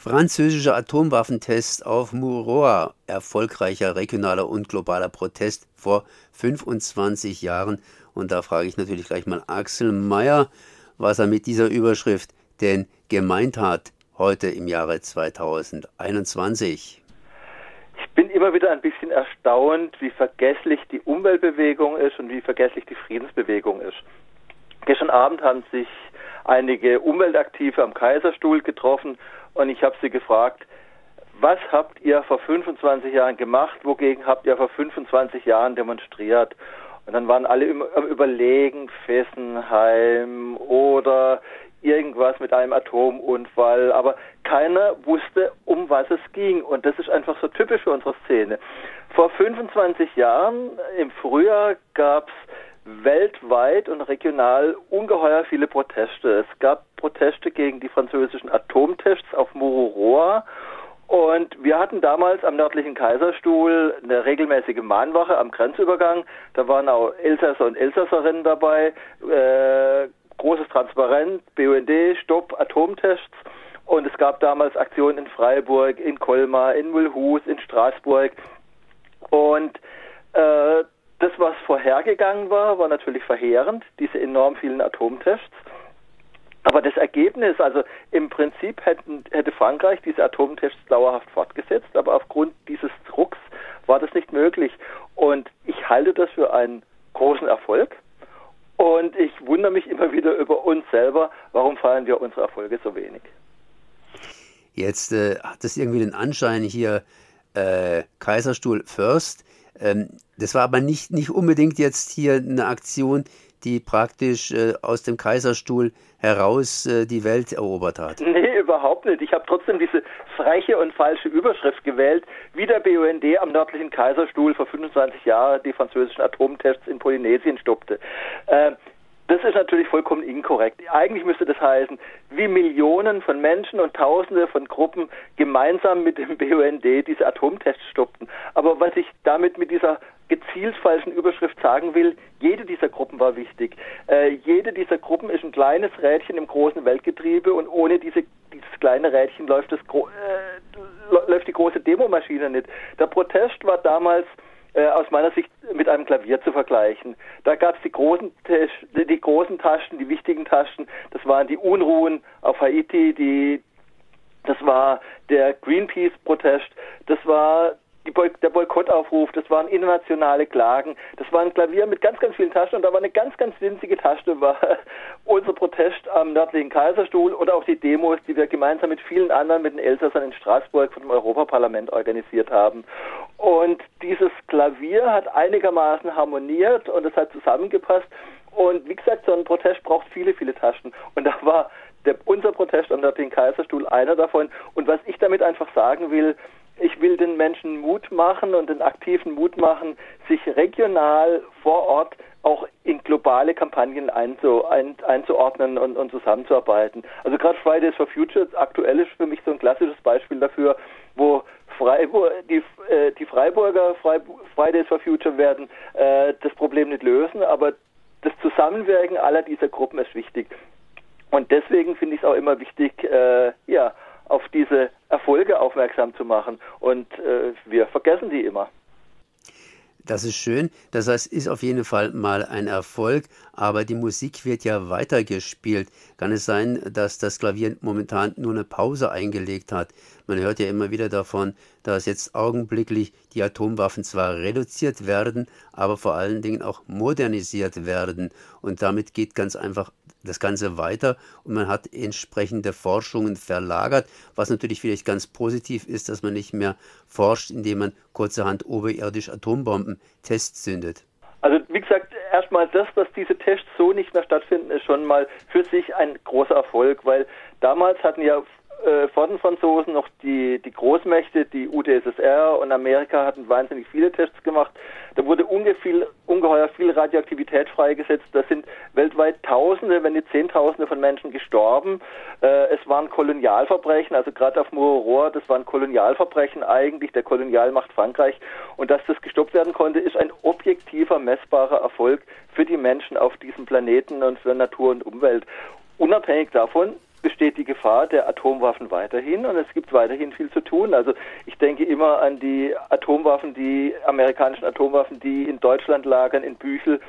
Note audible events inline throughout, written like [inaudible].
Französischer Atomwaffentest auf Muroa, erfolgreicher regionaler und globaler Protest vor 25 Jahren. Und da frage ich natürlich gleich mal Axel Mayer, was er mit dieser Überschrift denn gemeint hat heute im Jahre 2021. Ich bin immer wieder ein bisschen erstaunt, wie vergesslich die Umweltbewegung ist und wie vergesslich die Friedensbewegung ist. Gestern Abend haben sich einige Umweltaktive am Kaiserstuhl getroffen und ich habe sie gefragt, was habt ihr vor 25 Jahren gemacht, wogegen habt ihr vor 25 Jahren demonstriert? Und dann waren alle am Überlegen, Fessenheim oder irgendwas mit einem Atomunfall, aber keiner wusste, um was es ging. Und das ist einfach so typisch für unsere Szene. Vor 25 Jahren, im Frühjahr, gab es weltweit und regional ungeheuer viele Proteste. Es gab Proteste gegen die französischen Atomtests auf Mururoa und wir hatten damals am nördlichen Kaiserstuhl eine regelmäßige Mahnwache am Grenzübergang. Da waren auch Elsasser und Elsasserinnen dabei, äh, großes Transparent, BUND, Stopp, Atomtests. Und es gab damals Aktionen in Freiburg, in Colmar, in Mulhouse, in Straßburg. Und äh, das, was vorhergegangen war, war natürlich verheerend, diese enorm vielen Atomtests. Aber das Ergebnis, also im Prinzip hätten, hätte Frankreich diese Atomtests dauerhaft fortgesetzt, aber aufgrund dieses Drucks war das nicht möglich. Und ich halte das für einen großen Erfolg. Und ich wundere mich immer wieder über uns selber, warum feiern wir unsere Erfolge so wenig. Jetzt äh, hat es irgendwie den Anschein hier, äh, Kaiserstuhl First das war aber nicht, nicht unbedingt jetzt hier eine Aktion, die praktisch äh, aus dem Kaiserstuhl heraus äh, die Welt erobert hat. Nee, überhaupt nicht. Ich habe trotzdem diese freche und falsche Überschrift gewählt, wie der BUND am nördlichen Kaiserstuhl vor 25 Jahren die französischen Atomtests in Polynesien stoppte. Äh, das ist natürlich vollkommen inkorrekt. Eigentlich müsste das heißen, wie Millionen von Menschen und Tausende von Gruppen gemeinsam mit dem [laughs] BUND diese Atomtests stoppten. Aber was ich damit mit dieser gezielt falschen Überschrift sagen will, jede dieser Gruppen war wichtig. Äh, jede dieser Gruppen ist ein kleines Rädchen im großen Weltgetriebe und ohne diese, dieses kleine Rädchen läuft, das, äh, läuft die große Demomaschine nicht. Der Protest war damals äh, aus meiner Sicht mit einem Klavier zu vergleichen. Da gab es die großen, die großen Taschen, die wichtigen Taschen. Das waren die Unruhen auf Haiti, die, das war der Greenpeace-Protest, das war Boy der Boykottaufruf, das waren internationale Klagen, das war ein Klavier mit ganz, ganz vielen Taschen und da war eine ganz, ganz winzige Tasche, war [laughs] unser Protest am nördlichen Kaiserstuhl oder auch die Demos, die wir gemeinsam mit vielen anderen, mit den Elsassern in Straßburg von dem Europaparlament organisiert haben. Und dieses Klavier hat einigermaßen harmoniert und es hat zusammengepasst. Und wie gesagt, so ein Protest braucht viele, viele Taschen. Und da war der, unser Protest am nördlichen Kaiserstuhl einer davon. Und was ich damit einfach sagen will, ich will den Menschen Mut machen und den Aktiven Mut machen, sich regional vor Ort auch in globale Kampagnen einzu, ein, einzuordnen und, und, zusammenzuarbeiten. Also gerade Fridays for Future aktuell ist für mich so ein klassisches Beispiel dafür, wo Freiburg, die, äh, die Freiburger Fridays for Future werden äh, das Problem nicht lösen, aber das Zusammenwirken aller dieser Gruppen ist wichtig. Und deswegen finde ich es auch immer wichtig, äh, ja, auf diese Erfolge aufmerksam zu machen. Und äh, wir vergessen die immer. Das ist schön. Das heißt, ist auf jeden Fall mal ein Erfolg, aber die Musik wird ja weitergespielt. Kann es sein, dass das Klavier momentan nur eine Pause eingelegt hat? Man hört ja immer wieder davon, dass jetzt augenblicklich die Atomwaffen zwar reduziert werden, aber vor allen Dingen auch modernisiert werden. Und damit geht ganz einfach das Ganze weiter und man hat entsprechende Forschungen verlagert, was natürlich vielleicht ganz positiv ist, dass man nicht mehr forscht, indem man kurzerhand oberirdisch Atombomben testzündet. Also wie gesagt, erstmal das, dass diese Tests so nicht mehr stattfinden, ist schon mal für sich ein großer Erfolg, weil damals hatten ja äh, vor den Franzosen noch die, die Großmächte, die UdSSR und Amerika hatten wahnsinnig viele Tests gemacht. Da wurde ungefähr, ungeheuer viel Radioaktivität freigesetzt. Da sind weltweit Tausende, wenn nicht Zehntausende von Menschen gestorben. Äh, es waren Kolonialverbrechen, also gerade auf Mururoa, das waren Kolonialverbrechen eigentlich der Kolonialmacht Frankreich. Und dass das gestoppt werden konnte, ist ein objektiver, messbarer Erfolg für die Menschen auf diesem Planeten und für Natur und Umwelt. Unabhängig davon besteht die Gefahr der Atomwaffen weiterhin und es gibt weiterhin viel zu tun. Also ich denke immer an die Atomwaffen, die amerikanischen Atomwaffen, die in Deutschland lagern, in Büchel,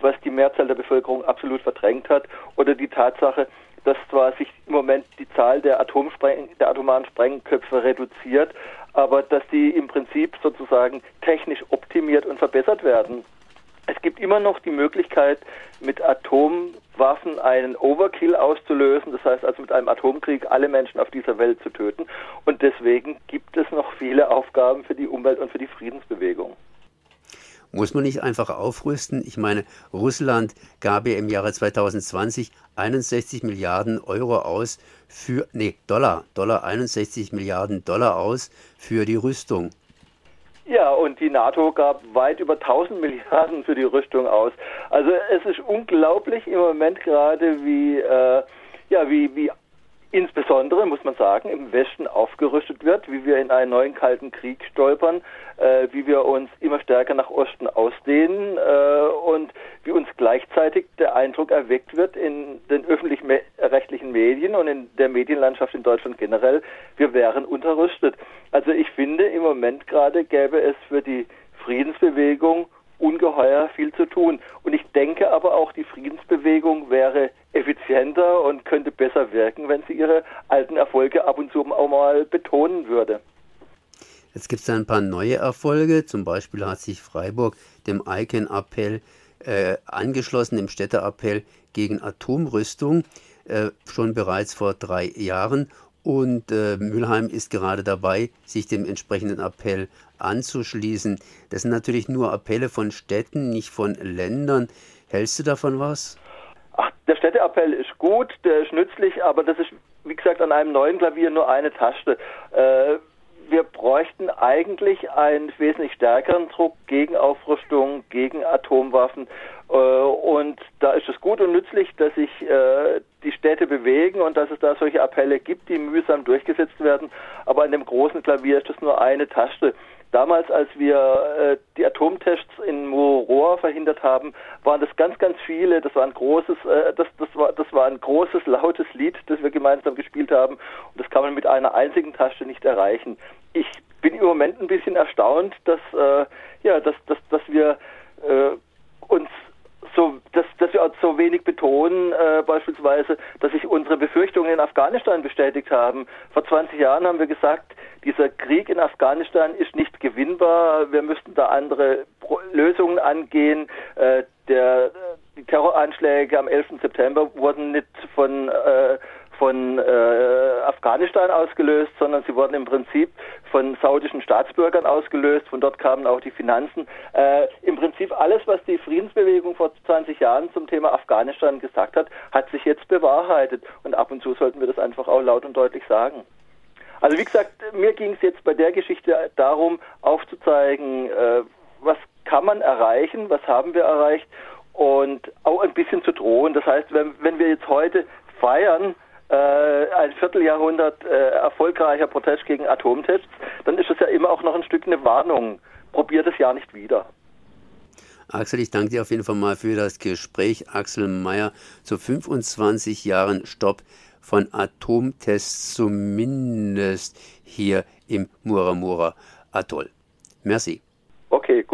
was die Mehrzahl der Bevölkerung absolut verdrängt hat, oder die Tatsache, dass zwar sich im Moment die Zahl der, Atomspreng der atomaren Sprengköpfe reduziert, aber dass die im Prinzip sozusagen technisch optimiert und verbessert werden. Es gibt immer noch die Möglichkeit, mit Atomwaffen einen Overkill auszulösen, das heißt also mit einem Atomkrieg alle Menschen auf dieser Welt zu töten. Und deswegen gibt es noch viele Aufgaben für die Umwelt und für die Friedensbewegung. Muss man nicht einfach aufrüsten? Ich meine, Russland gab ja im Jahre 2020 61 Milliarden Euro aus für, nee, Dollar, Dollar, 61 Milliarden Dollar aus für die Rüstung. Ja, und die NATO gab weit über 1000 Milliarden für die Rüstung aus. Also es ist unglaublich im Moment gerade, wie, äh, ja, wie, wie insbesondere, muss man sagen, im Westen aufgerüstet wird, wie wir in einen neuen Kalten Krieg stolpern, äh, wie wir uns immer stärker nach Osten ausdehnen äh, und wie uns gleichzeitig der Eindruck erweckt wird in den öffentlich-rechtlichen Medien und in der Medienlandschaft in Deutschland generell, wir wären unterrüstet. Also ich finde, im Moment gerade gäbe es für die Friedensbewegung ungeheuer viel zu tun. Und ich denke aber auch, die Friedensbewegung wäre effizienter und könnte besser wirken, wenn sie ihre alten Erfolge ab und zu auch mal betonen würde. Jetzt gibt es ein paar neue Erfolge. Zum Beispiel hat sich Freiburg dem Icon-Appell äh, angeschlossen, dem Städteappell gegen Atomrüstung, äh, schon bereits vor drei Jahren. Und äh, Mülheim ist gerade dabei, sich dem entsprechenden Appell anzuschließen. Das sind natürlich nur Appelle von Städten, nicht von Ländern. Hältst du davon was? Ach, der Städteappell ist gut, der ist nützlich, aber das ist, wie gesagt, an einem neuen Klavier nur eine Taste. Äh, wir bräuchten eigentlich einen wesentlich stärkeren Druck gegen Aufrüstung, gegen Atomwaffen. Äh, und da ist es gut und nützlich, dass sich äh, die Städte bewegen und dass es da solche Appelle gibt, die mühsam durchgesetzt werden. Aber an dem großen Klavier ist das nur eine Taste. Damals, als wir äh, die Atomtests in Mururoa verhindert haben, waren das ganz, ganz viele. Das war ein großes, äh, das, das war, das war ein großes, lautes Lied, das wir gemeinsam gespielt haben. Und das kann man mit einer einzigen Tasche nicht erreichen. Ich bin im Moment ein bisschen erstaunt, dass, äh, ja, dass, dass, dass wir äh, uns so, dass, dass wir so wenig betonen, äh, beispielsweise, dass sich unsere Befürchtungen in Afghanistan bestätigt haben. Vor 20 Jahren haben wir gesagt, dieser Krieg in Afghanistan ist nicht gewinnbar. Wir müssten da andere Pro Lösungen angehen. Äh, der, die Terroranschläge am 11. September wurden nicht von äh, von äh, Afghanistan ausgelöst, sondern sie wurden im Prinzip von saudischen Staatsbürgern ausgelöst. Von dort kamen auch die Finanzen. Äh, Im Prinzip alles, was die Friedensbewegung vor 20 Jahren zum Thema Afghanistan gesagt hat, hat sich jetzt bewahrheitet. Und ab und zu sollten wir das einfach auch laut und deutlich sagen. Also wie gesagt, mir ging es jetzt bei der Geschichte darum, aufzuzeigen, äh, was kann man erreichen, was haben wir erreicht und auch ein bisschen zu drohen. Das heißt, wenn, wenn wir jetzt heute feiern, ein Vierteljahrhundert äh, erfolgreicher Protest gegen Atomtests, dann ist es ja immer auch noch ein Stück eine Warnung. Probiert es ja nicht wieder. Axel, ich danke dir auf jeden Fall mal für das Gespräch. Axel Mayer zu 25 Jahren Stopp von Atomtests, zumindest hier im Muramura Atoll. Merci. Okay.